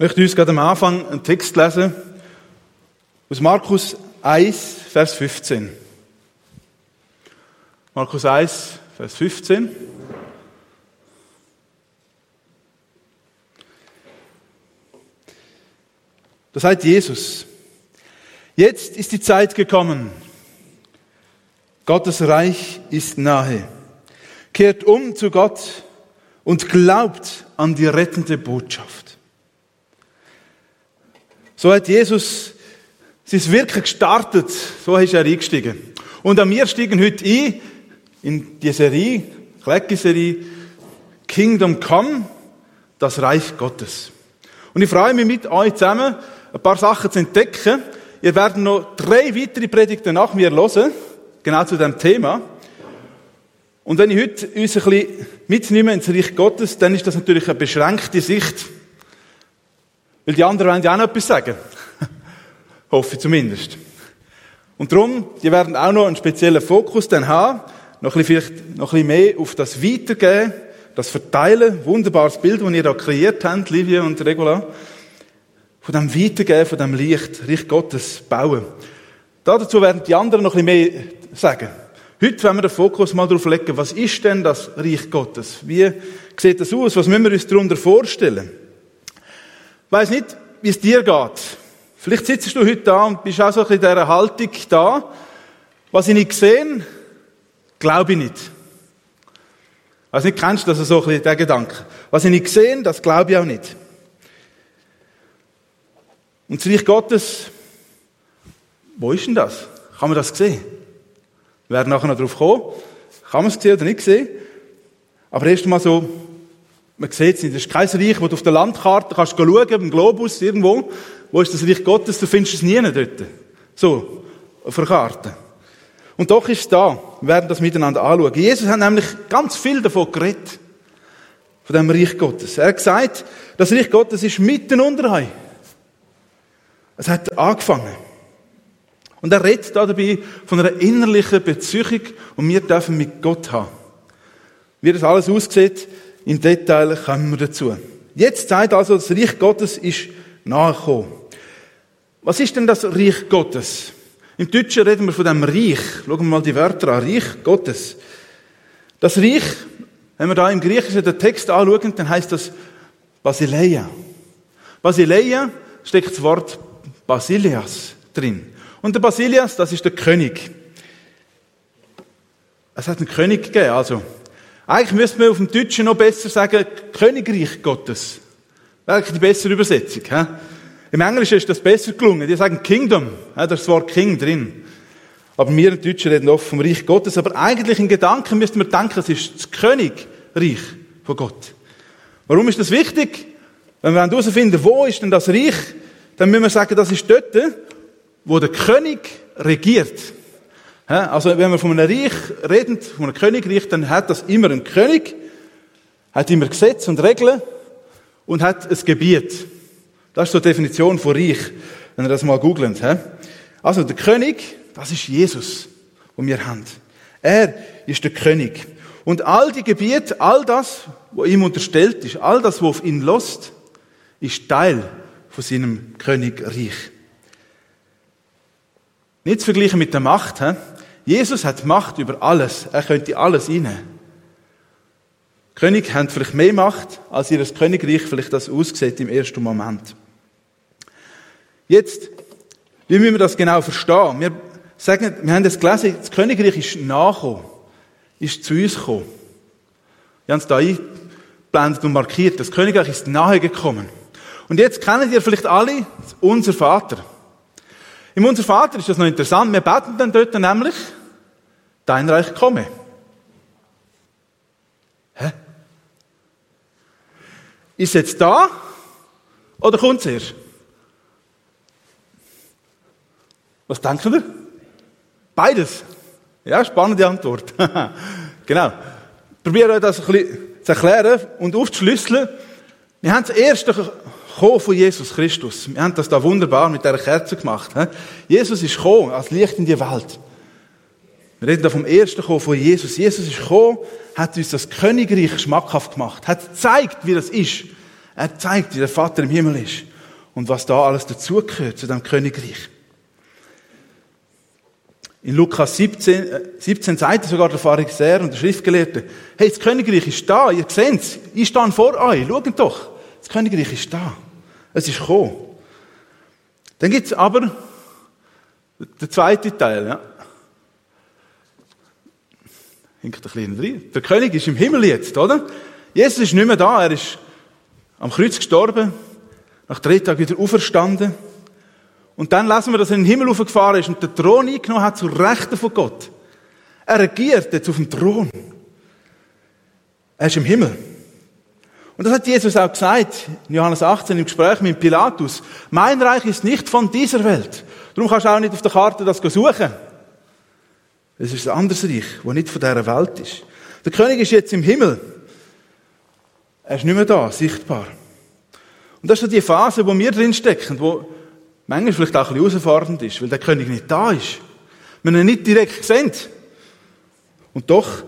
Ich möchte uns gerade am Anfang einen Text lesen aus Markus 1, Vers 15. Markus 1, Vers 15. Da sagt Jesus, jetzt ist die Zeit gekommen. Gottes Reich ist nahe. Kehrt um zu Gott und glaubt an die rettende Botschaft. So hat Jesus sein Wirken gestartet, so ist er eingestiegen. Und an wir steigen heute ein in die Serie, Klecki-Serie, Kingdom Come, das Reich Gottes. Und ich freue mich mit euch zusammen, ein paar Sachen zu entdecken. Ihr werdet noch drei weitere Predigten nach mir hören, genau zu dem Thema. Und wenn ich heute uns ein bisschen mitnehme ins Reich Gottes, dann ist das natürlich eine beschränkte Sicht. Weil die anderen wollen ja auch noch etwas sagen. Hoffe ich zumindest. Und darum, die werden auch noch einen speziellen Fokus dann haben, noch ein vielleicht noch ein mehr auf das Weitergeben, das Verteilen, wunderbares Bild, das ihr da kreiert habt, Livia und Regula, von dem Weitergeben, von dem Licht, Reich Gottes bauen. Dazu werden die anderen noch ein mehr sagen. Heute wollen wir den Fokus mal darauf legen, was ist denn das Reich Gottes? Wie sieht das aus? Was müssen wir uns darunter vorstellen? Ich weiss nicht, wie es dir geht. Vielleicht sitzt du heute da und bist auch so ein bisschen in dieser Haltung da. Was ich nicht gesehen, glaube ich nicht. Also nicht kennst du das so ein bisschen, der Gedanke. Was ich nicht gesehen, das glaube ich auch nicht. Und das Reich Gottes, wo ist denn das? Kann man das sehen? Wir werden nachher noch darauf kommen. Kann man es sehen oder nicht sehen? Aber erst einmal so, man sieht es nicht. Das ist kein Reich, wo du auf der Landkarte kannst schauen, dem Globus irgendwo. Wo ist das Reich Gottes? Du findest es nie dort. So, auf der Karte. Und doch ist es da. Wir werden das miteinander anschauen. Jesus hat nämlich ganz viel davon geredet. Von dem Reich Gottes. Er hat gesagt, das Reich Gottes ist mitten unter euch. Es hat angefangen. Und er redet da dabei von einer innerlichen Beziehung, und wir dürfen mit Gott haben. Wie das alles aussieht, im Detail kommen wir dazu. Jetzt zeigt also, das Reich Gottes ist nachgekommen. Was ist denn das Reich Gottes? Im Deutschen reden wir von dem Reich. Schauen wir mal die Wörter an. Reich Gottes. Das Reich, wenn wir da im Griechischen den Text anschauen, dann heißt das Basileia. Basileia steckt das Wort Basilias drin. Und der Basilias, das ist der König. Es hat einen König gegeben, also. Eigentlich müsste man auf dem Deutschen noch besser sagen, Königreich Gottes. Wäre die bessere Übersetzung. He? Im Englischen ist das besser gelungen. Die sagen Kingdom. Da ist das Wort King drin. Aber wir Deutschen reden oft vom Reich Gottes. Aber eigentlich in Gedanken müsste man denken, es ist das Königreich von Gott. Warum ist das wichtig? Wenn wir herausfinden, wo ist denn das Reich, dann müssen wir sagen, das ist dort, wo der König regiert. Also wenn wir von einem Reich reden, von einem Königreich, dann hat das immer einen König, hat immer Gesetze und Regeln und hat ein Gebiet. Das ist so die Definition von Reich, wenn ihr das mal googelt. Also der König, das ist Jesus, den wir haben. Er ist der König. Und all die Gebiete, all das, was ihm unterstellt ist, all das, was auf ihn lost, ist Teil von seinem Königreich. Nicht zu vergleichen mit der Macht. Jesus hat Macht über alles. Er könnte alles inne. König haben vielleicht mehr Macht, als ihr Königreich vielleicht das aussieht im ersten Moment. Jetzt, wie müssen wir das genau verstehen? Wir sagen, wir haben das gelesen, das Königreich ist nachgekommen, ist zu uns gekommen. Wir haben es da eingeblendet und markiert. Das Königreich ist nahe gekommen. Und jetzt kennen ihr vielleicht alle unser Vater. Im Unser Vater ist das noch interessant. Wir beten dann dort nämlich, dein Reich komme. Hä? Ist jetzt da oder kommt es erst? Was denken ihr? Beides. Ja, spannende Antwort. genau. Probieren euch das ein bisschen zu erklären und aufzuschlüsseln. Wir haben das erste gekommen von Jesus Christus. Wir haben das da wunderbar mit dieser Kerze gemacht. Jesus ist gekommen als Licht in die Welt. Wir reden da vom ersten Kommen von Jesus. Jesus ist gekommen, hat uns das Königreich schmackhaft gemacht, hat gezeigt, wie das ist. Er zeigt, wie der Vater im Himmel ist. und was da alles dazugehört zu dem Königreich. In Lukas 17, 17 sagt sogar der Pharisäer und der Schriftgelehrte, hey, das Königreich ist da, ihr seht es, ich stehe vor euch, schaut doch, das Königreich ist da. Es ist gekommen. Dann gibt es aber den zweiten Teil, ja. Hinkt ein bisschen rein. Der König ist im Himmel jetzt, oder? Jesus ist nicht mehr da, er ist am Kreuz gestorben, nach drei Tagen wieder auferstanden. Und dann lesen wir, dass er in den Himmel aufgefahren ist und den Thron eingenommen hat zur Rechten von Gott. Er regiert jetzt auf dem Thron. Er ist im Himmel. Und das hat Jesus auch gesagt, in Johannes 18 im Gespräch mit Pilatus. Mein Reich ist nicht von dieser Welt. Darum kannst du auch nicht auf der Karte das suchen. Es ist ein anderes Reich, das nicht von dieser Welt ist. Der König ist jetzt im Himmel. Er ist nicht mehr da, sichtbar. Und das ist so die Phase, wo wir drinstecken, wo manchmal vielleicht auch ein bisschen herausfordernd ist, weil der König nicht da ist. Wir ihn nicht direkt sehen. Und doch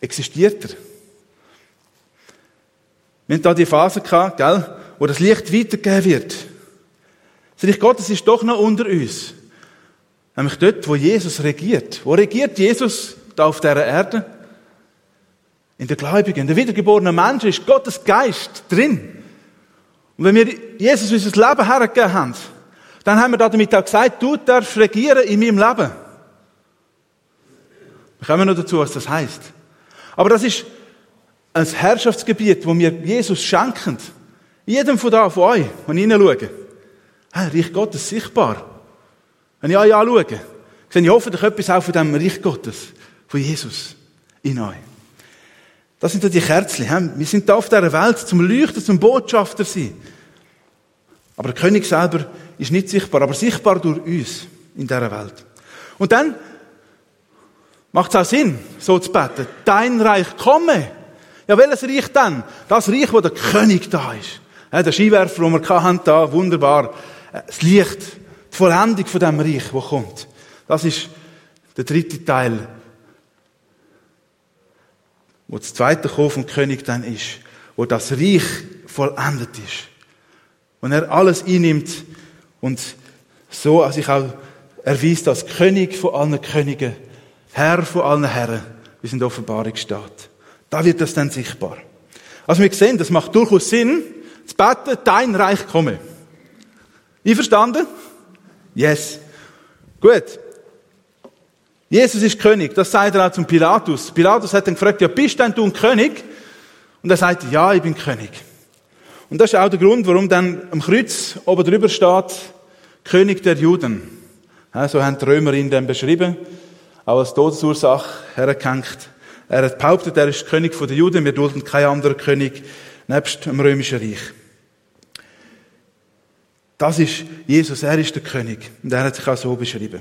existiert er. Wir haben da die Phase gehabt, gell, wo das Licht weitergegeben wird. Das Reich Gottes ist doch noch unter uns. Nämlich dort, wo Jesus regiert. Wo regiert Jesus da auf dieser Erde? In der Gläubigen, in der wiedergeborenen Menschen ist Gottes Geist drin. Und wenn wir Jesus unser Leben hergegeben haben, dann haben wir damit auch gesagt, du darfst regieren in meinem Leben. Wir kommen noch dazu, was das heißt. Aber das ist ein Herrschaftsgebiet, wo wir Jesus schenken. Jedem von da, von euch, wenn ich hineinschaue. Hey, Reich Gottes sichtbar. Wenn ich euch anschaue, sehe ich hoffentlich etwas auch von dem Reich Gottes, von Jesus in euch. Das sind ja die Kerzen. Wir sind da auf dieser Welt zum Leuchten, zum Botschafter sein. Aber der König selber ist nicht sichtbar, aber sichtbar durch uns in dieser Welt. Und dann macht es auch Sinn, so zu beten. Dein Reich komme. Ja, welches Reich dann? Das Reich, wo der König da ist. Ja, der Skiwerfer, den wir hatten, da, wunderbar. Das Licht, die Vollendung von dem Reich, wo kommt. Das ist der dritte Teil wo das zweite Kommen vom König dann ist, wo das Reich vollendet ist. Und er alles einnimmt und so sich auch erweist als König von allen Königen, Herr von allen Herren, wie es in der Offenbarung steht. Da wird das dann sichtbar. Also wir sehen, das macht durchaus Sinn, zu beten, dein Reich komme. Einverstanden? Yes. Gut. Jesus ist König, das sagt er auch zum Pilatus. Pilatus hat dann gefragt, ja, bist denn du ein König? Und er sagt, ja, ich bin König. Und das ist auch der Grund, warum dann am Kreuz oben drüber steht, König der Juden. So haben die Römer ihn dann beschrieben, auch als Todesursache hergehängt. Er hat behauptet, er ist König der Juden, wir dulden keinen anderen König nebst dem römischen Reich. Das ist Jesus, er ist der König. Und er hat sich auch so beschrieben.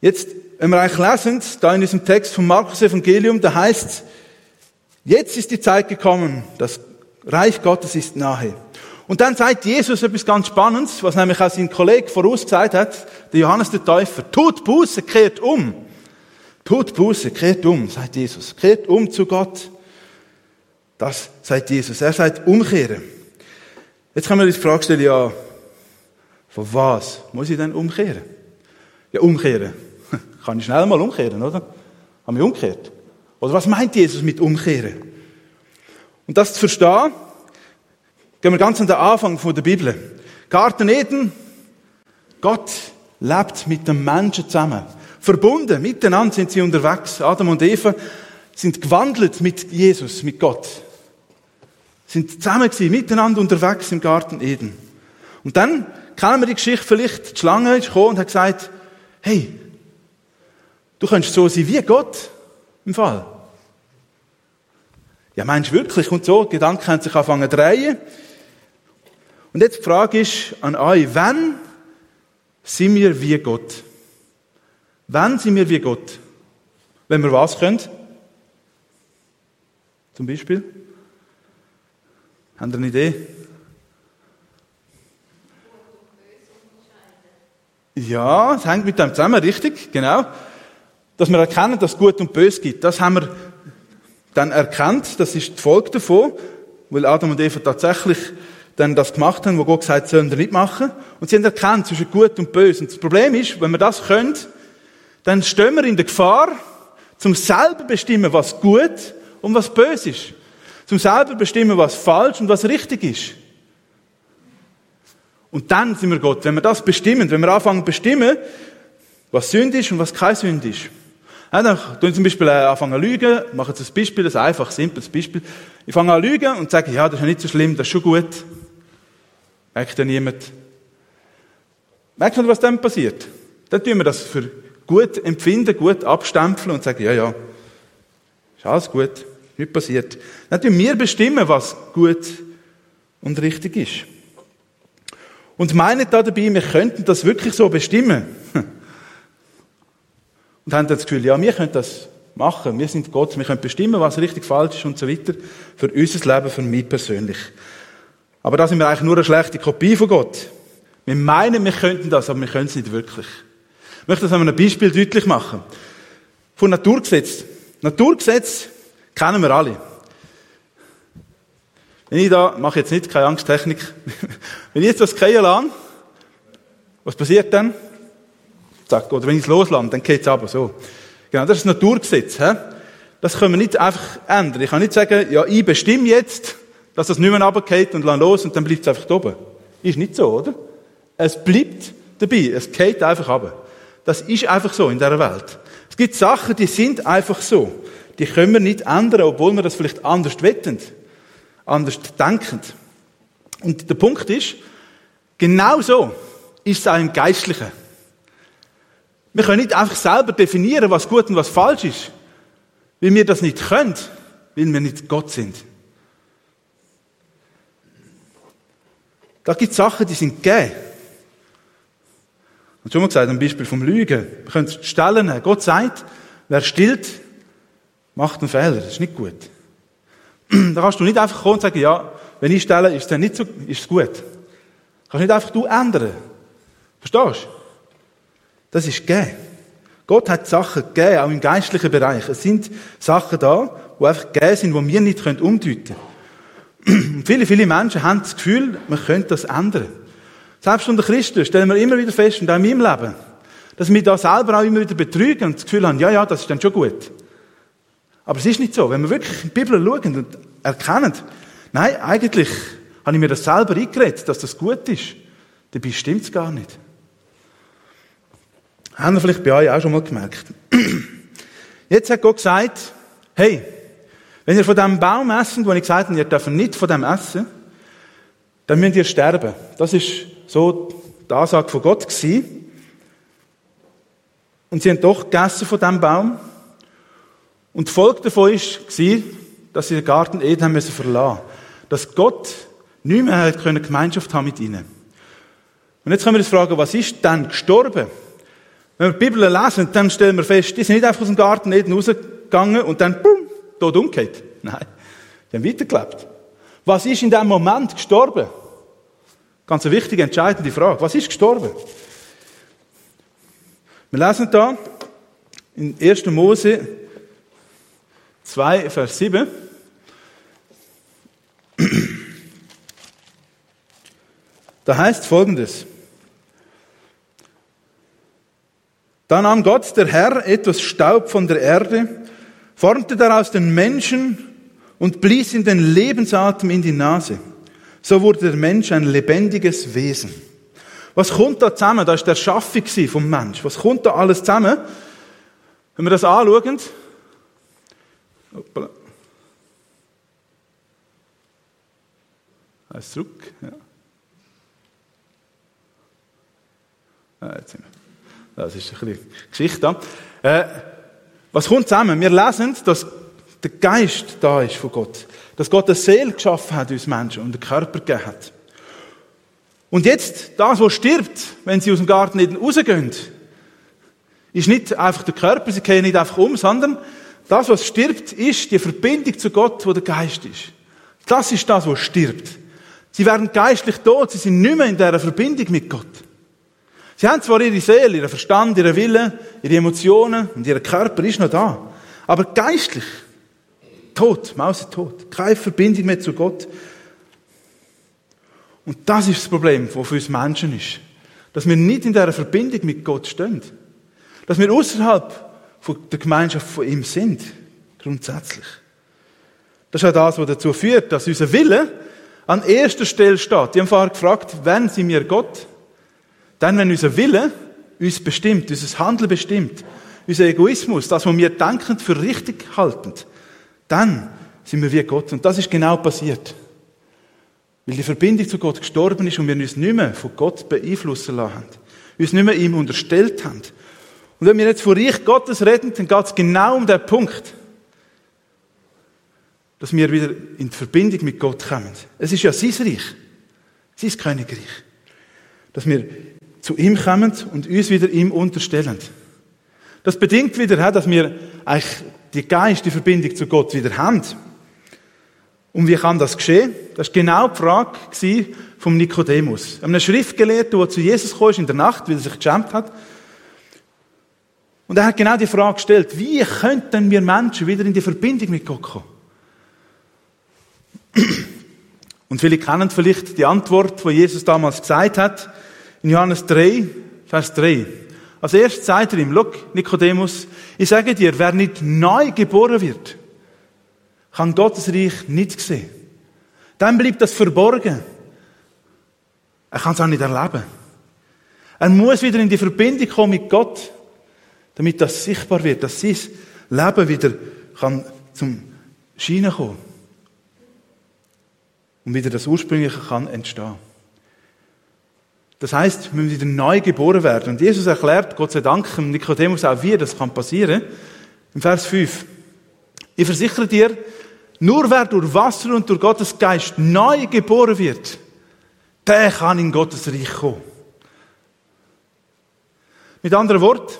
Jetzt, wenn wir eigentlich lesen, da in diesem Text vom Markus Evangelium, da heißt jetzt ist die Zeit gekommen, das Reich Gottes ist nahe. Und dann sagt Jesus etwas ganz Spannendes, was nämlich auch sein Kollege vorausgesagt hat, der Johannes der Täufer. Tut Buße, kehrt um. Tut Buße, kehrt um, sagt Jesus. Kehrt um zu Gott. Das sagt Jesus. Er sagt umkehren. Jetzt kann man die Frage stellen, ja, von was muss ich denn umkehren? Ja, umkehren. Kann ich schnell mal umkehren, oder? Haben wir umgekehrt? Oder was meint Jesus mit umkehren? Und das zu verstehen, gehen wir ganz an den Anfang von der Bibel. Garten Eden, Gott lebt mit dem Menschen zusammen. Verbunden, miteinander sind sie unterwegs. Adam und Eva sind gewandelt mit Jesus, mit Gott. Sind zusammen gewesen, miteinander unterwegs im Garten Eden. Und dann kennen wir die Geschichte vielleicht, die Schlange ist gekommen und hat gesagt, hey, Du könntest so sein wie Gott im Fall. Ja, meinst du wirklich? Und so, Gedanken haben sich angefangen zu drehen. Und jetzt die Frage ist an euch, wann sind wir wie Gott? Wann sind wir wie Gott? Wenn wir was können? Zum Beispiel? Habt ihr eine Idee? Ja, es hängt mit dem zusammen, richtig, genau dass wir erkennen, dass es Gut und Böse gibt. Das haben wir dann erkannt, das ist die Folge davon, weil Adam und Eva tatsächlich dann das gemacht haben, wo Gott gesagt hat, sollen wir nicht machen. Und sie haben erkannt zwischen gut und böse. Und das Problem ist, wenn wir das können, dann stehen wir in der Gefahr, zum selber bestimmen, was gut und was böse ist. Zum selber bestimmen, was falsch und was richtig ist. Und dann sind wir Gott. Wenn wir das bestimmen, wenn wir anfangen bestimmen, was Sünde ist und was kein Sünde ist. Ja, dann tun zum Beispiel äh, anfangen zu lügen, machen jetzt ein Beispiel, ein einfach, simples Beispiel. Ich fange an zu lügen und sage, ja, das ist ja nicht so schlimm, das ist schon gut. Merkt ja niemand. Merkt man, was dann passiert? Dann tun wir das für gut empfinden, gut abstempeln und sagen, ja, ja, ist alles gut, nicht passiert. Tun wir bestimmen, was gut und richtig ist. Und meinen da dabei, wir könnten das wirklich so bestimmen. Und haben dann das Gefühl, ja, wir können das machen. Wir sind Gott, wir können bestimmen, was richtig, falsch ist und so weiter. Für unser Leben, für mich persönlich. Aber da sind wir eigentlich nur eine schlechte Kopie von Gott. Wir meinen, wir könnten das, aber wir können es nicht wirklich. Ich möchte das an einem Beispiel deutlich machen. Von Naturgesetz. Naturgesetz kennen wir alle. Wenn ich da, mache jetzt nicht, keine Angsttechnik. wenn ich jetzt das gehen lasse, was passiert dann? Zack. Oder wenn ich es loslasse, dann geht es aber so. Genau, das ist das Naturgesetz. He? Das können wir nicht einfach ändern. Ich kann nicht sagen, ja, ich bestimme jetzt, dass das nicht mehr runtergeht und lasse los und dann bleibt es einfach oben. Ist nicht so, oder? Es bleibt dabei. Es geht einfach runter. Das ist einfach so in dieser Welt. Es gibt Sachen, die sind einfach so. Die können wir nicht ändern, obwohl wir das vielleicht anders wetten, anders denken. Und der Punkt ist, genau so ist es auch im Geistlichen. Wir können nicht einfach selber definieren, was gut und was falsch ist, weil wir das nicht können, weil wir nicht Gott sind. Da gibt es Sachen, die sind gegeben. Und schon mal gesagt, ein Beispiel vom Lügen. Wir können es stellen. Gott sagt, wer stillt, macht einen Fehler. Das ist nicht gut. Da kannst du nicht einfach kommen und sagen, ja, wenn ich stelle, ist es dann nicht so, ist es gut. Du kannst nicht einfach du ändern. Verstehst du? Das ist gegeben. Gott hat Sachen gegeben, auch im geistlichen Bereich. Es sind Sachen da, die einfach gegeben sind, die wir nicht umdeuten können. viele, viele Menschen haben das Gefühl, man könnte das ändern. Selbst unter Christen stellen wir immer wieder fest, und auch in meinem Leben, dass wir da selber auch immer wieder betrügen und das Gefühl haben, ja, ja, das ist dann schon gut. Aber es ist nicht so. Wenn wir wirklich in die Bibel schauen und erkennen, nein, eigentlich habe ich mir das selber eingeredet, dass das gut ist. Dabei stimmt es gar nicht. Haben wir vielleicht bei euch auch schon mal gemerkt. Jetzt hat Gott gesagt, hey, wenn ihr von dem Baum essen, wo ich gesagt habe, ihr dürft nicht von dem essen, dann müsst ihr sterben. Das ist so die Ansage von Gott gewesen. Und sie haben doch gegessen von diesem Baum. Und die Folge davon war, dass sie den Garten Eden haben müssen verlassen Dass Gott nicht mehr Gemeinschaft haben mit ihnen. Und jetzt können wir uns fragen, was ist dann gestorben? Wenn wir die Bibel lesen, dann stellen wir fest, die sind nicht einfach aus dem Garten Eden rausgegangen und dann, bumm, tot umgekehrt. Nein, die haben weitergelebt. Was ist in dem Moment gestorben? Ganz eine wichtige, entscheidende Frage. Was ist gestorben? Wir lesen da in 1. Mose 2, Vers 7. Da heißt folgendes. Da nahm Gott, der Herr, etwas Staub von der Erde, formte daraus den Menschen und blies ihm den Lebensatem in die Nase. So wurde der Mensch ein lebendiges Wesen. Was kommt da zusammen? Da ist der Schaffung vom Mensch. Was kommt da alles zusammen? Wenn wir das anschauen, Hoppala. Eins zurück. Ja. Ah, jetzt sind wir. Das ist ein bisschen Geschichte. Äh, was kommt zusammen? Wir lesen, dass der Geist da ist von Gott. Dass Gott eine Seele geschaffen hat, uns Menschen, und einen Körper gegeben hat. Und jetzt, das, was stirbt, wenn sie aus dem Garten nicht rausgehen, ist nicht einfach der Körper, sie gehen nicht einfach um, sondern das, was stirbt, ist die Verbindung zu Gott, wo der Geist ist. Das ist das, was stirbt. Sie werden geistlich tot, sie sind nicht mehr in dieser Verbindung mit Gott. Sie haben zwar ihre Seele, ihren Verstand, ihren Willen, ihre Emotionen und ihr Körper ist noch da. Aber geistlich tot, mausetot. Keine Verbindung mehr zu Gott. Und das ist das Problem, das für uns Menschen ist. Dass wir nicht in dieser Verbindung mit Gott stehen. Dass wir außerhalb der Gemeinschaft von ihm sind. Grundsätzlich. Das ist auch das, was dazu führt, dass unser Wille an erster Stelle steht. Die haben vorher gefragt, wenn sind wir Gott? Dann, wenn unser Wille uns bestimmt, unser Handeln bestimmt, unser Egoismus, das, was wir denken, für richtig halten, dann sind wir wie Gott. Und das ist genau passiert. Weil die Verbindung zu Gott gestorben ist und wir uns nicht mehr von Gott beeinflussen lassen. Uns nicht mehr ihm unterstellt haben. Und wenn wir jetzt von Reich Gottes reden, dann geht es genau um den Punkt, dass wir wieder in die Verbindung mit Gott kommen. Es ist ja sein Reich, sein Königreich. Dass wir zu ihm kommen und uns wieder ihm unterstellen. Das bedingt wieder, dass wir eigentlich die Geist, die Verbindung zu Gott wieder haben. Und wie kann das geschehen? Das war genau die Frage vom Nikodemus. Einem Schriftgelehrten, der zu Jesus kam in der Nacht, weil er sich geschämt hat. Und er hat genau die Frage gestellt, wie könnten wir Menschen wieder in die Verbindung mit Gott kommen? Und viele kennen vielleicht die Antwort, die Jesus damals gesagt hat, in Johannes 3, Vers 3. Als erstes sagt er ihm, look, Nikodemus, ich sage dir, wer nicht neu geboren wird, kann Gottes Reich nicht sehen. Dann bleibt das verborgen. Er kann es auch nicht erleben. Er muss wieder in die Verbindung kommen mit Gott, damit das sichtbar wird, dass sein Leben wieder kann zum Scheinen kommen und wieder das Ursprüngliche kann entstehen. Das heißt, wir müssen wieder neu geboren werden. Und Jesus erklärt, Gott sei Dank, Nikodemus auch wie das kann passieren. Im Vers 5. Ich versichere dir, nur wer durch Wasser und durch Gottes Geist neu geboren wird, der kann in Gottes Reich kommen. Mit anderen Worten,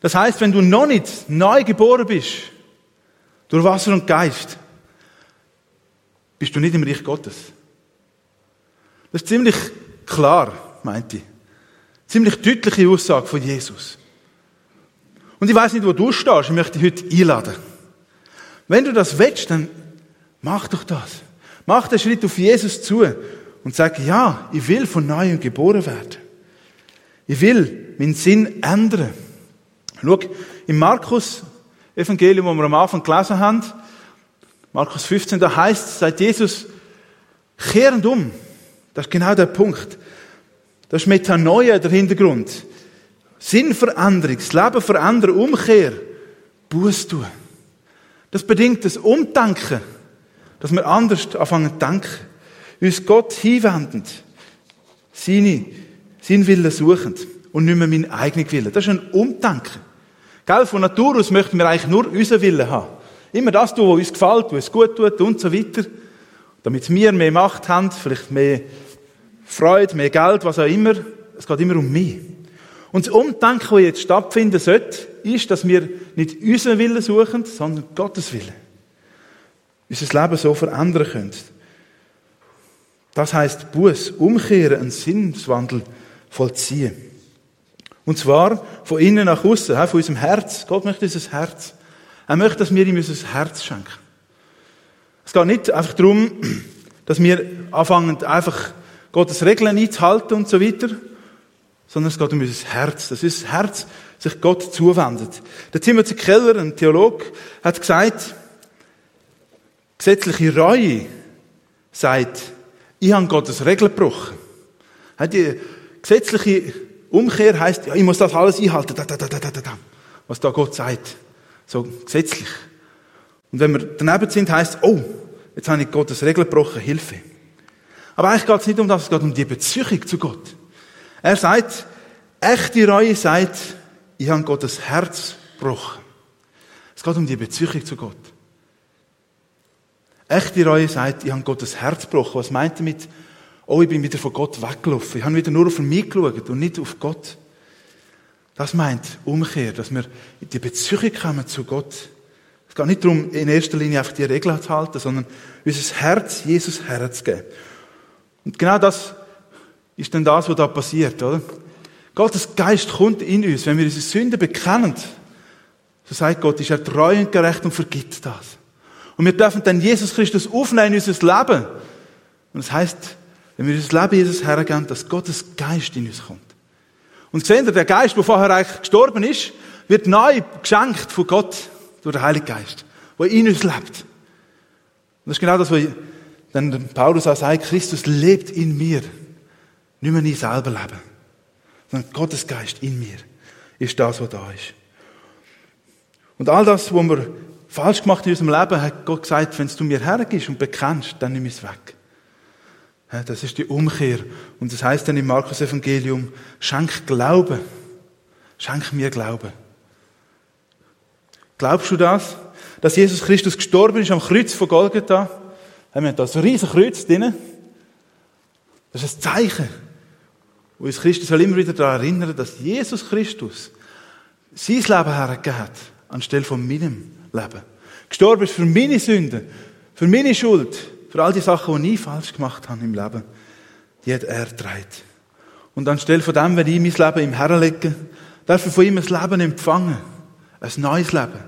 das heißt, wenn du noch nicht neu geboren bist, durch Wasser und Geist, bist du nicht im Reich Gottes. Das ist ziemlich klar, meint ich. Ziemlich deutliche Aussage von Jesus. Und ich weiß nicht, wo du stehst, ich möchte dich heute einladen. Wenn du das willst, dann mach doch das. Mach den Schritt auf Jesus zu und sag, ja, ich will von neuem geboren werden. Ich will meinen Sinn ändern. Schau, im Markus Evangelium, wo wir am Anfang gelesen haben, Markus 15, da heißt, seit Jesus kehrend um. Das ist genau der Punkt. Das ist Metanoia der Hintergrund. Sinnveränderung, das Leben verändern, Umkehr, Buß tun. Das bedingt das Umdenken, dass wir anders anfangen zu denken. Uns Gott hinwendend, seine, seinen Willen suchend und nicht mehr meinen eigenen Willen. Das ist ein Umdenken. Gell? Von Natur aus möchten wir eigentlich nur unseren Willen haben. Immer das tun, was uns gefällt, was uns gut tut und so weiter. Damit wir mehr Macht haben, vielleicht mehr Freude, mehr Geld, was auch immer. Es geht immer um mich. Und das Umdenken, das jetzt stattfinden sollte, ist, dass wir nicht unseren Willen suchen, sondern Gottes Willen. Unser Leben so verändern können. Das heißt Buß, umkehren, einen Sinnswandel vollziehen. Und zwar von innen nach außen, von unserem Herz. Gott möchte unser Herz. Er möchte, dass wir ihm unser Herz schenken. Es geht nicht einfach darum, dass wir anfangen, einfach Gottes Regeln einzuhalten und so weiter, sondern es geht um unser Herz, dass unser Herz sich Gott zuwendet. Der Timothy Keller, ein Theolog, hat gesagt, gesetzliche Reue sagt, ich habe Gottes Regeln gebrochen. Die gesetzliche Umkehr heißt, ja, ich muss das alles einhalten, was da Gott sagt. So gesetzlich. Und wenn wir daneben sind, heißt oh, jetzt habe ich Gottes Regeln gebrochen, Hilfe. Aber eigentlich geht es nicht um das, es geht um die Beziehung zu Gott. Er sagt, echte Reue sagt, ich habe Gottes Herz gebrochen. Es geht um die Beziehung zu Gott. Echte Reue sagt, ich habe Gottes Herz gebrochen. Was meint er mit, oh, ich bin wieder von Gott weggelaufen. Ich habe wieder nur auf mich geschaut und nicht auf Gott. Das meint Umkehr, dass wir in die Beziehung kommen zu Gott. Es geht nicht darum, in erster Linie einfach die Regeln zu halten, sondern unser Herz Jesus herzugeben. Und genau das ist dann das, was da passiert, oder? Gottes Geist kommt in uns, wenn wir unsere Sünden bekennen. So sagt Gott, ist er treu und gerecht und vergibt das. Und wir dürfen dann Jesus Christus aufnehmen in unser Leben. Und das heißt, wenn wir unser Leben Jesus hergeben, dass Gottes Geist in uns kommt. Und seht ihr, der Geist, der vorher eigentlich gestorben ist, wird neu geschenkt von Gott durch den Heiligen Geist, der in uns lebt. Und das ist genau das, was dann Paulus auch sagt, Christus lebt in mir. Nicht mehr ich selber leben, sondern Gottes Geist in mir ist das, was da ist. Und all das, was wir falsch gemacht in unserem Leben, hat Gott gesagt, wenn du mir hergibst und bekennst, dann nimm es weg. Das ist die Umkehr. Und das heißt dann im Markus Evangelium, schenk Glauben. Schenk mir Glauben. Glaubst du das? Dass Jesus Christus gestorben ist am Kreuz von Golgatha? Haben wir da so ein riesen Kreuz drin? Das ist ein Zeichen, wo uns Christus soll immer wieder daran erinnern, dass Jesus Christus sein Leben hergegeben hat, anstelle von meinem Leben. Gestorben ist für meine Sünden, für meine Schuld, für all die Sachen, die ich falsch gemacht habe im Leben. Die hat er getragen. Und anstelle von dem, wenn ich mein Leben im Herren lege, darf ich von ihm ein Leben empfangen. Ein neues Leben.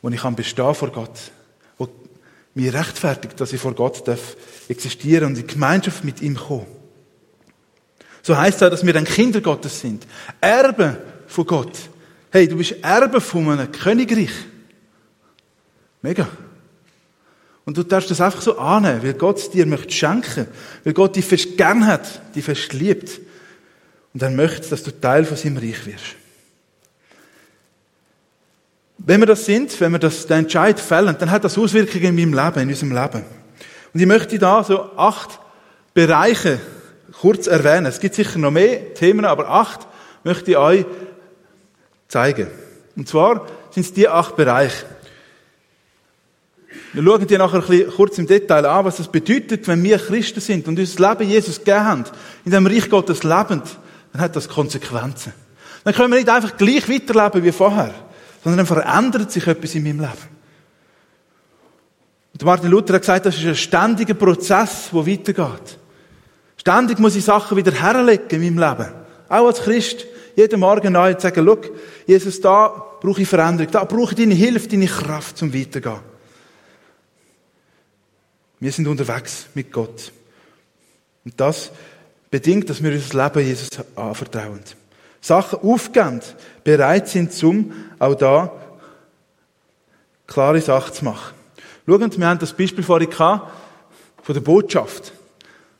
Wo ich kann bestehen vor Gott. Mich rechtfertigt, dass ich vor Gott darf existieren und in Gemeinschaft mit ihm komme. So heißt es auch, dass wir dann Kinder Gottes sind. Erben von Gott. Hey, du bist Erbe von einem Königreich. Mega. Und du darfst das einfach so annehmen, weil Gott es dir möchte schenken, weil Gott dich fest gern hat, dich fest liebt. Und er möchte, dass du Teil von seinem Reich wirst. Wenn wir das sind, wenn wir das, den Entscheid fällen, dann hat das Auswirkungen in meinem Leben, in unserem Leben. Und ich möchte da so acht Bereiche kurz erwähnen. Es gibt sicher noch mehr Themen, aber acht möchte ich euch zeigen. Und zwar sind es die acht Bereiche. Wir schauen dir nachher ein bisschen kurz im Detail an, was das bedeutet, wenn wir Christen sind und unser Leben Jesus gegeben haben, in dem Reich Gottes lebend, dann hat das Konsequenzen. Dann können wir nicht einfach gleich weiterleben wie vorher, sondern dann verändert sich etwas in meinem Leben. Und Martin Luther hat gesagt, das ist ein ständiger Prozess, der weitergeht. Ständig muss ich Sachen wieder herlegen in meinem Leben. Auch als Christ. Jeden Morgen neu zu sagen, schau, Jesus, da brauche ich Veränderung, da brauche ich deine Hilfe, deine Kraft zum Weitergehen. Wir sind unterwegs mit Gott. Und das bedingt, dass wir unser Leben Jesus anvertrauen. Sachen aufgeben, bereit sind, zum auch da klare Sachen zu machen. Schauen, wir haben das Beispiel vorhin gehabt, von der Botschaft.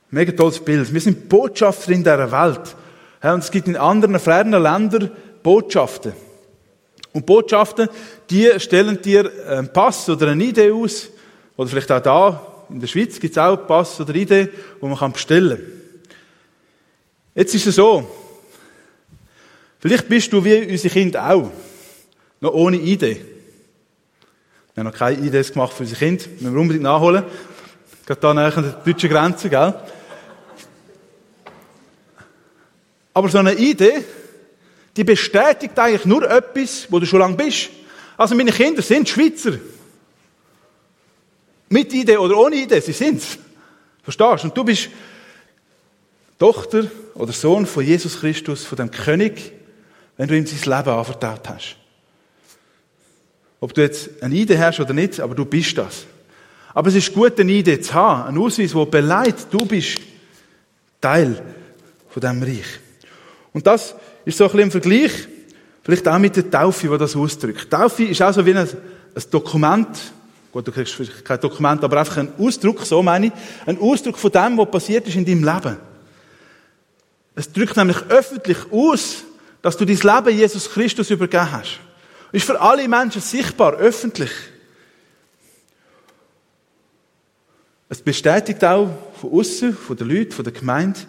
Mega tolles Bild. Wir sind Botschafter in dieser Welt. Und es gibt in anderen fernen Ländern Botschaften. Und Botschaften, die stellen dir einen Pass oder eine Idee aus, oder vielleicht auch da in der Schweiz gibt es auch Pass oder Idee, wo man bestellen kann. Jetzt ist es so. Vielleicht bist du wie unsere Kinder auch. Noch ohne Idee. Wir haben noch keine Ideen gemacht für unsere Kinder. Müssen wir unbedingt nachholen. Gerade da näher an der deutschen Grenze, gell? Aber so eine Idee, die bestätigt eigentlich nur etwas, wo du schon lange bist. Also meine Kinder sind Schweizer. Mit Idee oder ohne Idee, sie sind's. Verstehst du? Und du bist Tochter oder Sohn von Jesus Christus, von dem König, wenn du ihm sein Leben anvertraut hast. Ob du jetzt eine Idee hast oder nicht, aber du bist das. Aber es ist gut, eine Idee zu haben, einen Ausweis, der beleidigt, du bist Teil von diesem Reich. Und das ist so ein bisschen im Vergleich, vielleicht auch mit der Taufe, die das ausdrückt. Taufe ist auch so wie ein, ein Dokument, Gut, du kriegst vielleicht kein Dokument, aber einfach ein Ausdruck, so meine ich, ein Ausdruck von dem, was passiert ist in deinem Leben. Es drückt nämlich öffentlich aus, dass du dein Leben Jesus Christus übergeben hast. Ist für alle Menschen sichtbar, öffentlich. Es bestätigt auch von außen, von den Leuten, von der Gemeinde,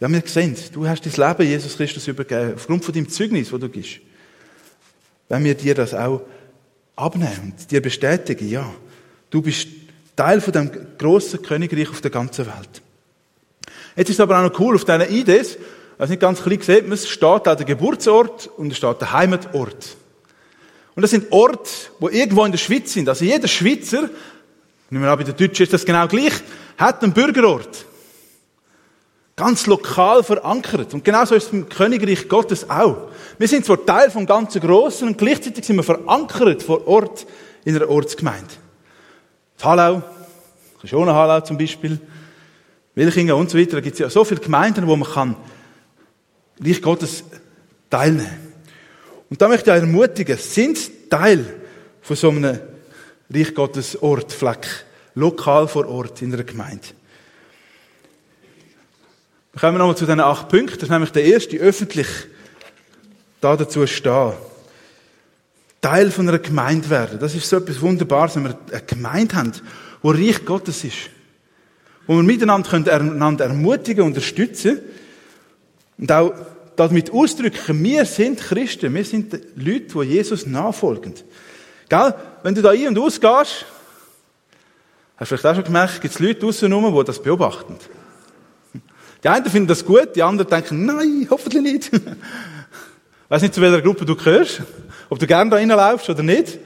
ja, wir sehen, du hast dein Leben Jesus Christus übergeben, aufgrund von deinem Zeugnis, das du gibst. Wenn wir dir das auch abnehmen und dir bestätigen, ja, du bist Teil von dem grossen Königreich auf der ganzen Welt. Jetzt ist es aber auch noch cool, auf diesen IDs, also nicht ganz klein sieht man, es steht auch der Geburtsort und es steht der Heimatort. Und das sind Orte, wo irgendwo in der Schweiz sind. Also jeder Schweizer, nehmen wir an, bei den Deutschen ist das genau gleich, hat einen Bürgerort. Ganz lokal verankert. Und genauso ist es im Königreich Gottes auch. Wir sind zwar Teil vom ganzen Großen und gleichzeitig sind wir verankert vor Ort in einer Ortsgemeinde. Das Hallau, Schona Hallau zum Beispiel, Wilchingen und so weiter. Da gibt es ja so viele Gemeinden, wo man kann Reich Gottes teilnehmen. Und da möchte ich euch ermutigen, sind Teil von so einem Reich Gottes Ort, Fleck, lokal vor Ort in einer Gemeinde. Wir kommen nochmal zu diesen acht Punkten. Das ist nämlich der erste, öffentlich da dazu stehen. Teil von einer Gemeinde werden. Das ist so etwas Wunderbares, wenn wir eine Gemeinde haben, wo Reich Gottes ist. Wo wir miteinander können einander ermutigen, unterstützen und auch damit ausdrücken, wir sind Christen, wir sind Leute, die Jesus nachfolgen. Gell? Wenn du da ein- und ausgehst, hast du vielleicht auch schon gemerkt, gibt es Leute draussen die das beobachten. Die einen finden das gut, die anderen denken, nein, hoffentlich nicht. Ich weiß nicht, zu welcher Gruppe du gehörst, ob du gerne da reinlaufst oder nicht.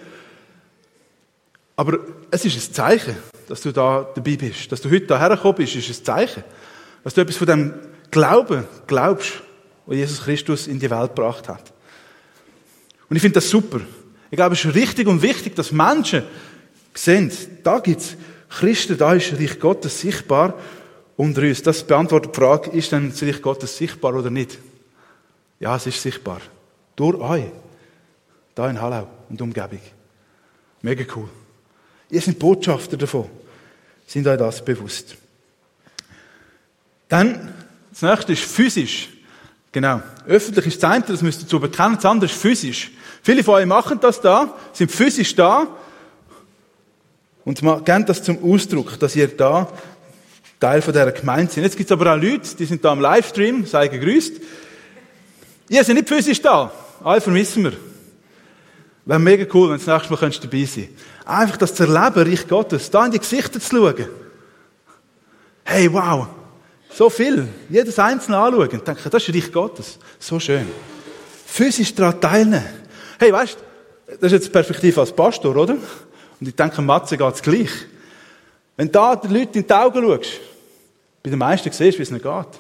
Aber es ist ein Zeichen, dass du da dabei bist. Dass du heute da hergekommen bist, ist ein Zeichen. Dass du etwas von dem Glauben glaubst, was Jesus Christus in die Welt gebracht hat. Und ich finde das super. Ich glaube, es ist richtig und wichtig, dass Menschen sehen, da gibt's Christen, da ist Reich Gottes sichtbar unter uns. Das beantwortet die Frage, ist denn das Reich Gottes sichtbar oder nicht? Ja, es ist sichtbar. Durch euch. Da in Hallau und Umgebung. Mega cool. Ihr seid Botschafter davon. Sind euch das bewusst? Dann, das nächste ist physisch. Genau. Öffentlich ist das eine, das müsst ihr zu bekennen. Das andere ist physisch. Viele von euch machen das da, sind physisch da und geben das zum Ausdruck, dass ihr da Teil von dieser Gemeinde seid. Jetzt gibt es aber auch Leute, die sind da am Livestream, sei gegrüßt. Ihr seid nicht physisch da. Alle vermissen wir. Wäre mega cool, wenn du das nächste Mal könntest dabei sein Einfach das zu erleben, Reich Gottes, da in die Gesichter zu schauen. Hey, wow. So viel. Jedes Einzelne anschauen und denken, das ist Reich Gottes. So schön. Physisch daran teilnehmen. Hey, weißt das ist jetzt die Perspektive als Pastor, oder? Und ich denke, Matze geht es gleich. Wenn da die Leute in die Augen schaust, bei den meisten siehst du, wie es nicht geht. Und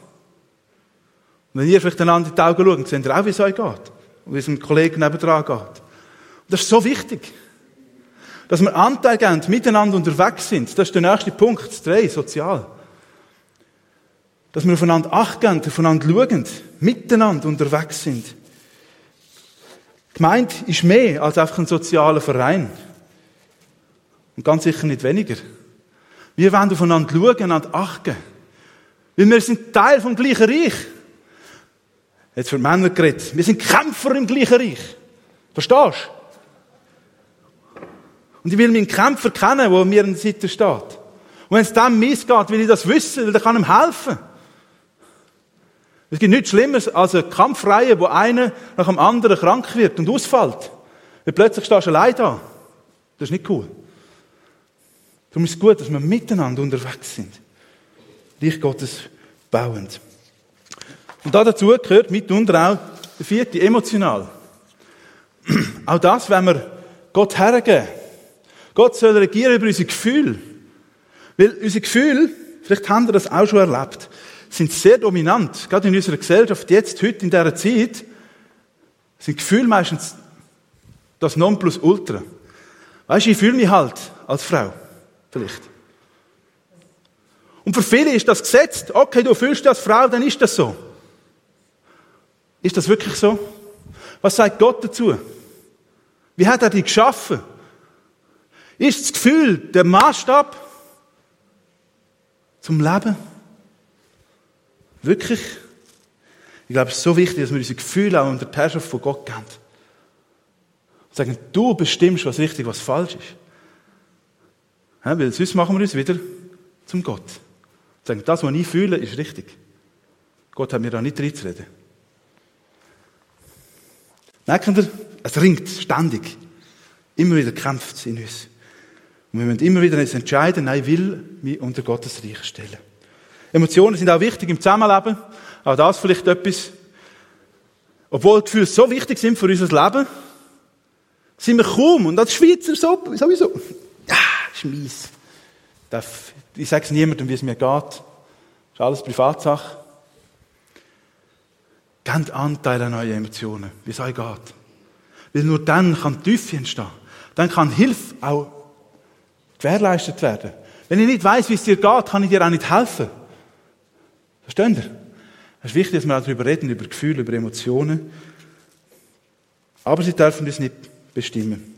wenn ihr vielleicht einander in die Augen schaut, seht ihr auch, wie es euch geht. Und wie es einem Kollegen nebenan geht. Und das ist so wichtig. Dass wir Anteil geben, miteinander unterwegs sind. Das ist der nächste Punkt, das drei, sozial. Dass wir aufeinander Acht geben, aufeinander schauen, miteinander unterwegs sind. Gemeint ist mehr als einfach ein sozialer Verein. Und ganz sicher nicht weniger. Wir wollen aufeinander schauen und achten. Weil wir sind Teil vom gleichen Reich. Jetzt für Männer geredet. Wir sind Kämpfer im gleichen Reich. Verstehst du? Und ich will meinen Kämpfer kennen, der mir an der Seite steht. Und wenn es dem missgeht, will ich das wissen, weil er kann ihm helfen. Es gibt nichts Schlimmeres als eine Kampfreihe, wo einer nach dem anderen krank wird und ausfällt. Weil plötzlich stehst du allein da. Das ist nicht cool. Darum ist es gut, dass wir miteinander unterwegs sind. Reich Gottes bauend. Und da dazu gehört mitunter auch der vierte, emotional. Auch das, wenn wir Gott hergeben. Gott soll regieren über unsere Gefühle. Weil unsere Gefühle, vielleicht haben wir das auch schon erlebt, sind sehr dominant. Gerade in unserer Gesellschaft, jetzt, heute, in dieser Zeit, sind Gefühle meistens das Nonplusultra. Weißt du, ich fühle mich halt als Frau. Vielleicht. Und für viele ist das gesetzt. Okay, du fühlst dich als Frau, dann ist das so. Ist das wirklich so? Was sagt Gott dazu? Wie hat er dich geschaffen? Ist das Gefühl der Maßstab zum Leben? Wirklich? Ich glaube, es ist so wichtig, dass wir unsere Gefühle auch unter die Herrschaft von Gott geben. Und sagen, du bestimmst, was richtig, was falsch ist. Ja, weil sonst machen wir uns wieder zum Gott. Sagen, das, was ich fühle, ist richtig. Gott hat mir da nicht reinzureden. Merken ihr? Es ringt ständig. Immer wieder kämpft es in uns. Und wir müssen immer wieder uns entscheiden, nein, will mich unter Gottes Reich stellen. Emotionen sind auch wichtig im Zusammenleben. Auch das vielleicht etwas. Obwohl Gefühle so wichtig sind für unser Leben, sind wir kaum, und als Schweizer sowieso, ist mies. Ich sage es niemandem, wie es mir geht. Das ist alles Privatsache. Gebt Anteil an eure Emotionen, wie es euch geht. Weil nur dann kann Tiefe entstehen. Dann kann Hilfe auch gewährleistet werden. Wenn ich nicht weiß, wie es dir geht, kann ich dir auch nicht helfen. Versteht ihr? Es ist wichtig, dass wir auch darüber reden, über Gefühle, über Emotionen. Aber sie dürfen uns nicht bestimmen.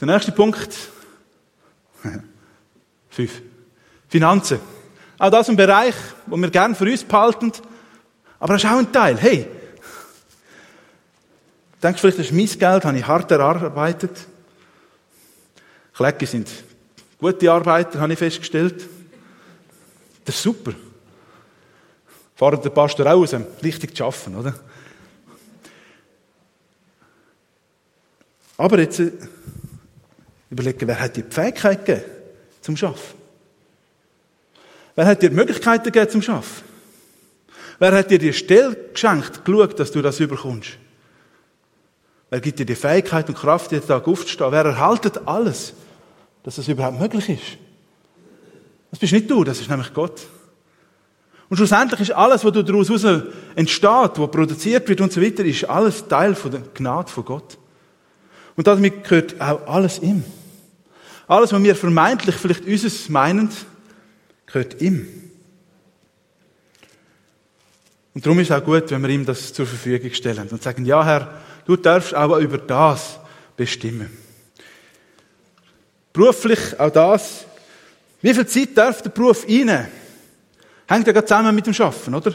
Der nächste Punkt. Fünf. Finanzen. Auch das ein Bereich, wo wir gerne für uns behalten. Aber das ist auch ein Teil. Hey, denkst vielleicht, das ist mein Geld, habe ich hart erarbeitet. Klecke sind gute Arbeiter, habe ich festgestellt. Das ist super. Fahrt der Pastor auch raus, richtig zu arbeiten, oder? Aber jetzt äh, überlegen, wer hat dir die Fähigkeit gegeben zum Schaffen? Wer hat dir die Möglichkeiten gegeben zum Schaffen? Wer hat dir die Stelle geschenkt, geschaut, dass du das überkommst? Wer gibt dir die Fähigkeit und Kraft, jeden Tag aufzustehen? Wer erhaltet alles, dass das überhaupt möglich ist? Das bist nicht du, das ist nämlich Gott. Und schlussendlich ist alles, was daraus entsteht, was produziert wird und so weiter, ist alles Teil von der Gnade von Gott. Und damit gehört auch alles ihm. Alles, was wir vermeintlich vielleicht unseres meinen, gehört ihm. Und darum ist es auch gut, wenn wir ihm das zur Verfügung stellen und sagen, ja Herr, du darfst aber über das bestimmen. Beruflich auch das. Wie viel Zeit darf der Beruf einnehmen? Hängt ja zusammen mit dem Schaffen, oder?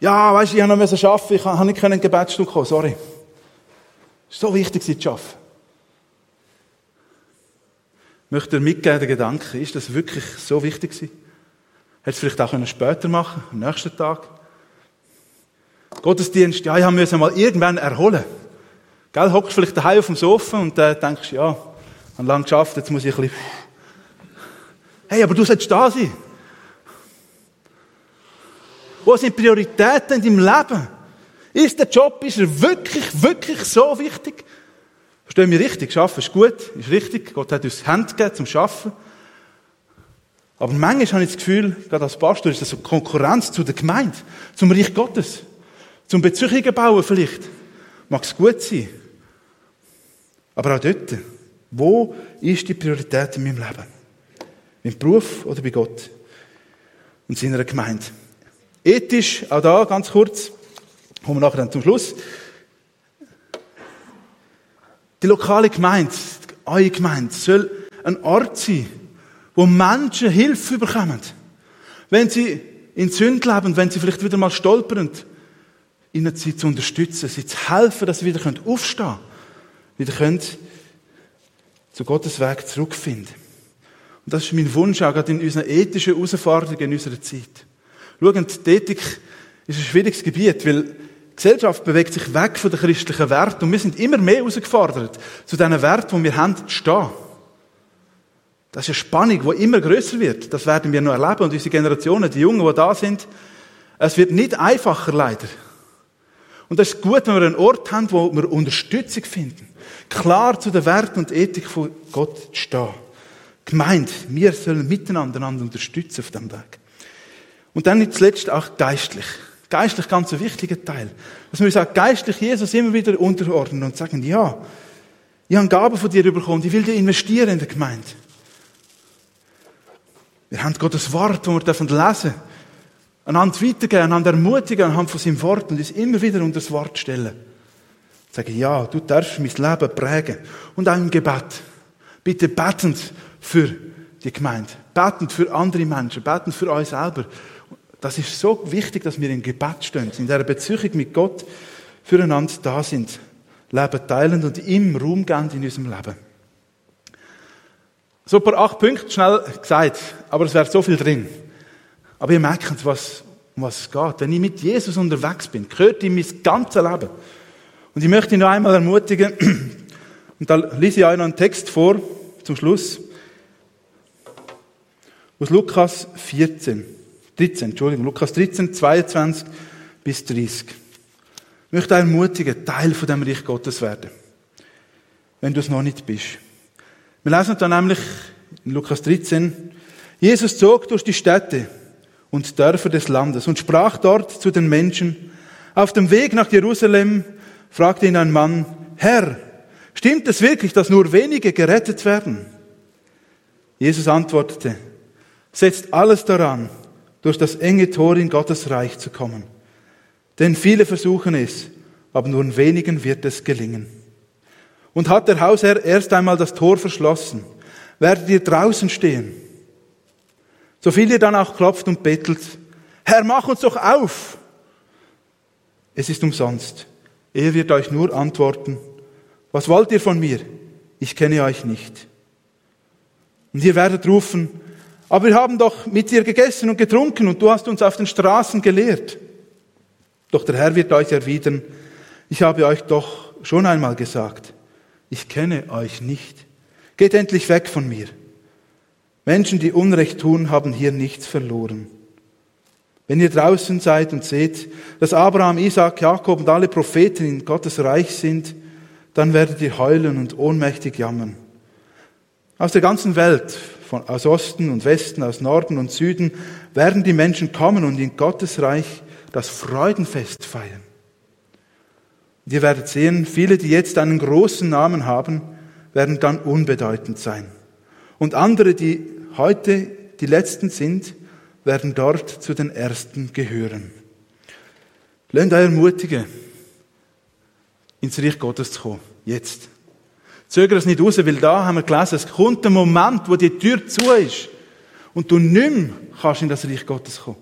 Ja, weißt du, ich habe noch arbeiten, ich habe nicht in Gebetsstunde kommen, sorry. So wichtig, zu arbeiten. Möchte dir mitgeben, den Gedanken, ist das wirklich so wichtig gewesen? Hätte es vielleicht auch später machen am nächsten Tag. Gottesdienst, ja, ich musste mal irgendwann erholen. Gell, hockst vielleicht daheim auf dem Sofa und äh, denkst, ja, ich habe lange geschafft, jetzt muss ich ein bisschen... Hey, aber du sollst da sein. Wo sind Prioritäten in deinem Leben? Ist der Job, ist er wirklich, wirklich so wichtig? Verstehen wir richtig? Schaffen ist gut, ist richtig. Gott hat uns Hände gegeben zum Schaffen. Aber manchmal habe ich das Gefühl, gerade als Pastor, ist das so Konkurrenz zu der Gemeinde, zum Reich Gottes, zum Bezüchungen bauen vielleicht. Mag es gut sein. Aber auch dort, wo ist die Priorität in meinem Leben? Im Beruf oder bei Gott und seiner Gemeinde? Ethisch, auch da ganz kurz, kommen wir nachher dann zum Schluss. Die lokale Gemeinde, eure Gemeinde, soll ein Ort sein, wo Menschen Hilfe bekommen. Wenn sie in Sünde leben, wenn sie vielleicht wieder mal stolpern, ihnen sie zu unterstützen, sie zu helfen, dass sie wieder aufstehen können, wieder können zu Gottes Weg zurückfinden. Und das ist mein Wunsch auch gerade in unseren ethischen Herausforderungen in unserer Zeit. Schauen, die Ethik ist ein schwieriges Gebiet, weil die Gesellschaft bewegt sich weg von den christlichen Werten und wir sind immer mehr herausgefordert, zu diesen Werten, die wir haben, zu stehen. Das ist eine Spannung, die immer größer wird. Das werden wir noch erleben. Und unsere Generationen, die Jungen, die da sind, es wird nicht einfacher, leider. Und das ist gut, wenn wir einen Ort haben, wo wir Unterstützung finden. Klar zu den Werten und Ethik von Gott stehen. Gemeint, wir sollen miteinander einander unterstützen auf diesem Weg. Und dann nicht zuletzt auch geistlich. Geistlich ganz ein wichtiger Teil. Dass wir uns auch geistlich Jesus immer wieder unterordnen und sagen, ja, ich habe Gaben von dir bekommen, ich will dir investieren in der Gemeinde. Wir haben Gottes Wort, das wir lesen dürfen. Einander weitergeben, einander ermutigen anhand von seinem Wort und uns immer wieder unter das Wort stellen. Sagen, ja, du darfst mein Leben prägen. Und auch im Gebet. Bitte betend für die Gemeinde. Betend für andere Menschen. Betend für uns selber. Das ist so wichtig, dass wir im Gebet stehen, in dieser Beziehung mit Gott füreinander da sind, Leben teilend und ihm Raum geben in unserem Leben. So ein paar acht Punkte, schnell gesagt, aber es wäre so viel drin. Aber ihr merkt, was, um was es geht. Wenn ich mit Jesus unterwegs bin, gehört ihm mein ganzes Leben. Und ich möchte ihn noch einmal ermutigen, und da lese ich euch noch einen Text vor, zum Schluss, aus Lukas 14. 13, Entschuldigung, Lukas 13, 22 bis 30. Ich möchte ermutigen, Teil von dem Reich Gottes werden. Wenn du es noch nicht bist. Wir lesen dann nämlich in Lukas 13, Jesus zog durch die Städte und Dörfer des Landes und sprach dort zu den Menschen. Auf dem Weg nach Jerusalem fragte ihn ein Mann, Herr, stimmt es wirklich, dass nur wenige gerettet werden? Jesus antwortete, setzt alles daran, durch das enge Tor in Gottes Reich zu kommen. Denn viele versuchen es, aber nur wenigen wird es gelingen. Und hat der Hausherr erst einmal das Tor verschlossen, werdet ihr draußen stehen. So viel ihr dann auch klopft und bettelt, Herr, mach uns doch auf. Es ist umsonst. Er wird euch nur antworten, was wollt ihr von mir? Ich kenne euch nicht. Und ihr werdet rufen, aber wir haben doch mit dir gegessen und getrunken und du hast uns auf den Straßen gelehrt. Doch der Herr wird euch erwidern, ich habe euch doch schon einmal gesagt, ich kenne euch nicht. Geht endlich weg von mir. Menschen, die Unrecht tun, haben hier nichts verloren. Wenn ihr draußen seid und seht, dass Abraham, Isaac, Jakob und alle Propheten in Gottes Reich sind, dann werdet ihr heulen und ohnmächtig jammern. Aus der ganzen Welt, von, aus Osten und Westen, aus Norden und Süden, werden die Menschen kommen und in Gottes Reich das Freudenfest feiern. Ihr werdet sehen, viele, die jetzt einen großen Namen haben, werden dann unbedeutend sein. Und andere, die heute die Letzten sind, werden dort zu den Ersten gehören. Lernt euch ermutigen, ins Reich Gottes zu kommen. Jetzt. Zöger es nicht raus, weil da haben wir gelesen, es kommt ein Moment, wo die Tür zu ist und du nicht mehr kannst in das Reich Gottes kommen.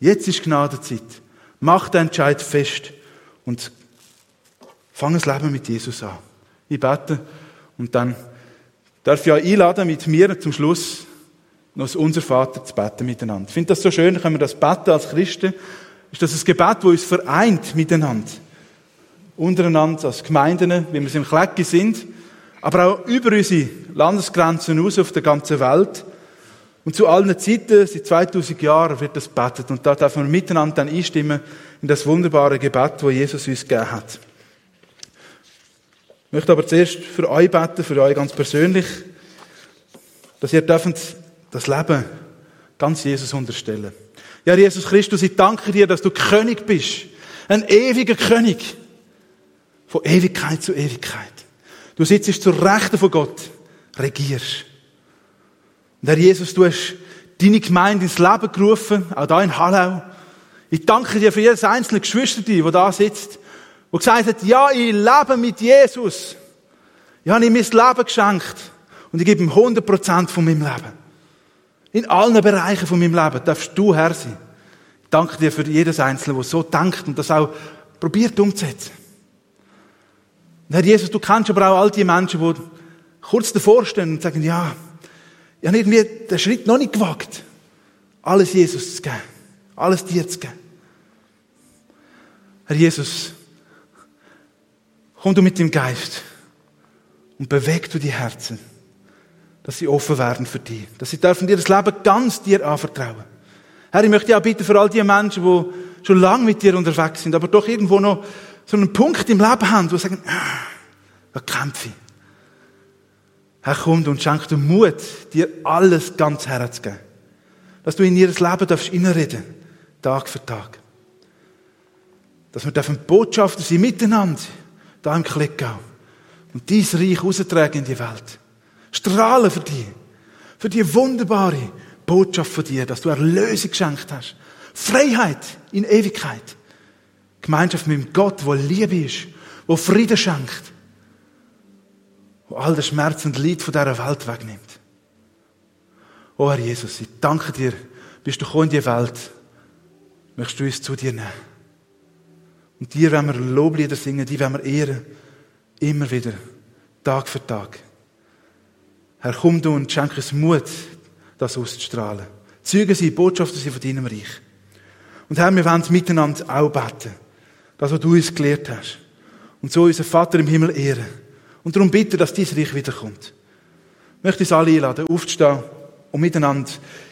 Jetzt ist Gnadezeit. Mach den Entscheid fest und fang das Leben mit Jesus an. Ich bete und dann darf ich euch einladen, mit mir zum Schluss noch das Unser Vater zu beten miteinander. Ich finde das so schön, können wir das beten als Christen. Ist das ein Gebet, das uns vereint miteinander? Untereinander als Gemeinden, wie wir es im Klecki sind, aber auch über unsere Landesgrenzen hinaus auf der ganzen Welt. Und zu allen Zeiten, seit 2000 Jahren wird das betet. Und da dürfen wir miteinander dann einstimmen in das wunderbare Gebet, das Jesus uns gegeben hat. Ich möchte aber zuerst für euch beten, für euch ganz persönlich, dass ihr dürft das Leben ganz Jesus unterstellen. Ja, Jesus Christus, ich danke dir, dass du König bist. Ein ewiger König. Von Ewigkeit zu Ewigkeit. Du sitzt zur Rechten von Gott, regierst. Und Herr Jesus, du hast deine Gemeinde ins Leben gerufen, auch da in Hallau. Ich danke dir für jedes einzelne Geschwister, der da sitzt, wo gesagt hat, ja, ich lebe mit Jesus. Ich habe ihm mein Leben geschenkt. Und ich gebe ihm 100% von meinem Leben. In allen Bereichen von meinem Leben darfst du Herr sein. Ich danke dir für jedes Einzelne, der so denkt und das auch probiert umzusetzen. Und Herr Jesus, du kennst aber auch all die Menschen, die kurz davor stehen und sagen, ja, ich habe irgendwie den Schritt noch nicht gewagt, alles Jesus zu geben, alles dir zu geben. Herr Jesus, komm du mit dem Geist und beweg du die Herzen dass sie offen werden für dich. Dass sie dürfen dir das Leben ganz dir anvertrauen. Herr, ich möchte dich auch bitten für all die Menschen, die schon lange mit dir unterwegs sind, aber doch irgendwo noch so einen Punkt im Leben haben, wo sie sagen, ah, da kämpfe ich. Herr, komm und schenk dir Mut, dir alles ganz herzugeben. Dass du in ihr Leben darfst inreden, Tag für Tag. Dass wir dürfen Botschafter sein miteinander, da im Klickau. Und dies Reich raustragen in die Welt. Strahlen für dich. Für die wunderbare Botschaft von dir, dass du Erlösung geschenkt hast. Freiheit in Ewigkeit. Gemeinschaft mit dem Gott, wo Liebe ist, wo Frieden schenkt, wo all den Schmerz und Leid von dieser Welt wegnimmt. Oh Herr Jesus, ich danke dir, bist du gekommen in die Welt, möchtest du uns zu dir nehmen. Und dir wenn wir Loblieder singen, die wenn wir ehren, immer wieder, Tag für Tag. Herr, komm du und schenke uns Mut, das auszustrahlen. Zeugen sie, Botschafter sie von deinem Reich. Und Herr, wir wollen miteinander auch beten. Das, was du uns gelehrt hast. Und so unseren Vater im Himmel ehren. Und darum bitten, dass dieses Reich wiederkommt. Ich möchte uns alle einladen, aufzustehen und miteinander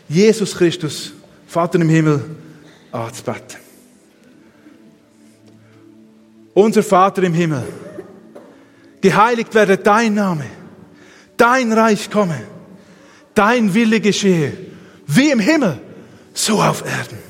Jesus Christus, Vater im Himmel, anzubeten. Unser Vater im Himmel, geheiligt werde dein Name dein Reich komme, dein Wille geschehe, wie im Himmel, so auf Erden.